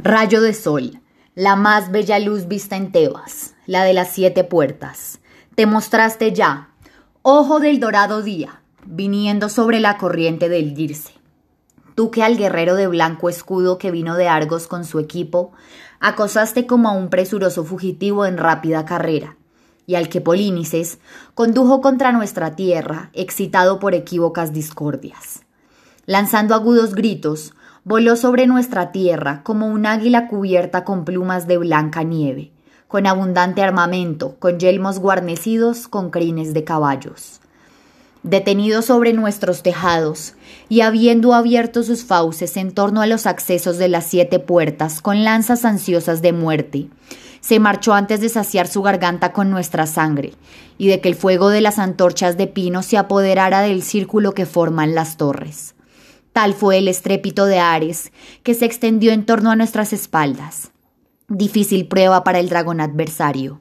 Rayo de sol, la más bella luz vista en Tebas, la de las siete puertas. Te mostraste ya, ojo del dorado día, viniendo sobre la corriente del Girse. Tú que al guerrero de blanco escudo que vino de Argos con su equipo, acosaste como a un presuroso fugitivo en rápida carrera, y al que Polínices condujo contra nuestra tierra, excitado por equívocas discordias. Lanzando agudos gritos, voló sobre nuestra tierra como un águila cubierta con plumas de blanca nieve, con abundante armamento, con yelmos guarnecidos con crines de caballos. Detenido sobre nuestros tejados, y habiendo abierto sus fauces en torno a los accesos de las siete puertas con lanzas ansiosas de muerte, se marchó antes de saciar su garganta con nuestra sangre, y de que el fuego de las antorchas de pino se apoderara del círculo que forman las torres. Tal fue el estrépito de Ares, que se extendió en torno a nuestras espaldas. Difícil prueba para el dragón adversario.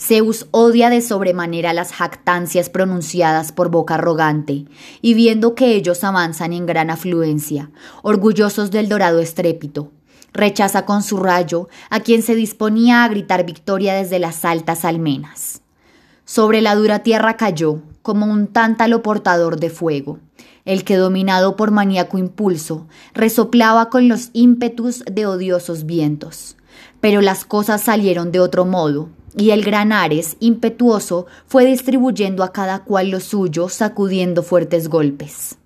Zeus odia de sobremanera las jactancias pronunciadas por boca arrogante, y viendo que ellos avanzan en gran afluencia, orgullosos del dorado estrépito, rechaza con su rayo a quien se disponía a gritar victoria desde las altas almenas. Sobre la dura tierra cayó, como un tántalo portador de fuego, el que dominado por maníaco impulso, resoplaba con los ímpetus de odiosos vientos. Pero las cosas salieron de otro modo, y el gran Ares, impetuoso, fue distribuyendo a cada cual lo suyo, sacudiendo fuertes golpes.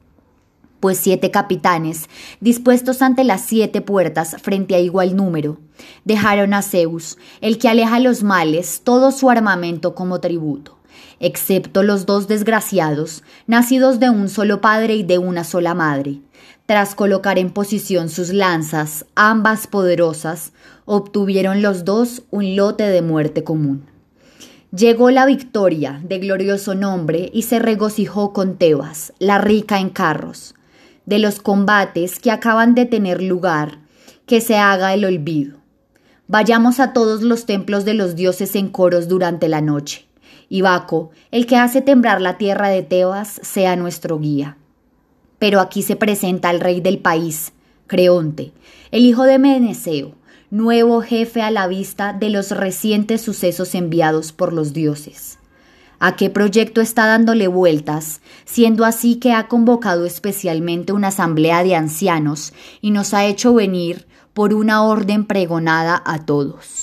Pues siete capitanes, dispuestos ante las siete puertas frente a igual número, dejaron a Zeus, el que aleja los males, todo su armamento como tributo excepto los dos desgraciados, nacidos de un solo padre y de una sola madre. Tras colocar en posición sus lanzas, ambas poderosas, obtuvieron los dos un lote de muerte común. Llegó la victoria de glorioso nombre y se regocijó con Tebas, la rica en carros. De los combates que acaban de tener lugar, que se haga el olvido. Vayamos a todos los templos de los dioses en coros durante la noche y Baco, el que hace temblar la tierra de Tebas, sea nuestro guía. Pero aquí se presenta el rey del país, Creonte, el hijo de Meneceo, nuevo jefe a la vista de los recientes sucesos enviados por los dioses. ¿A qué proyecto está dándole vueltas, siendo así que ha convocado especialmente una asamblea de ancianos y nos ha hecho venir por una orden pregonada a todos?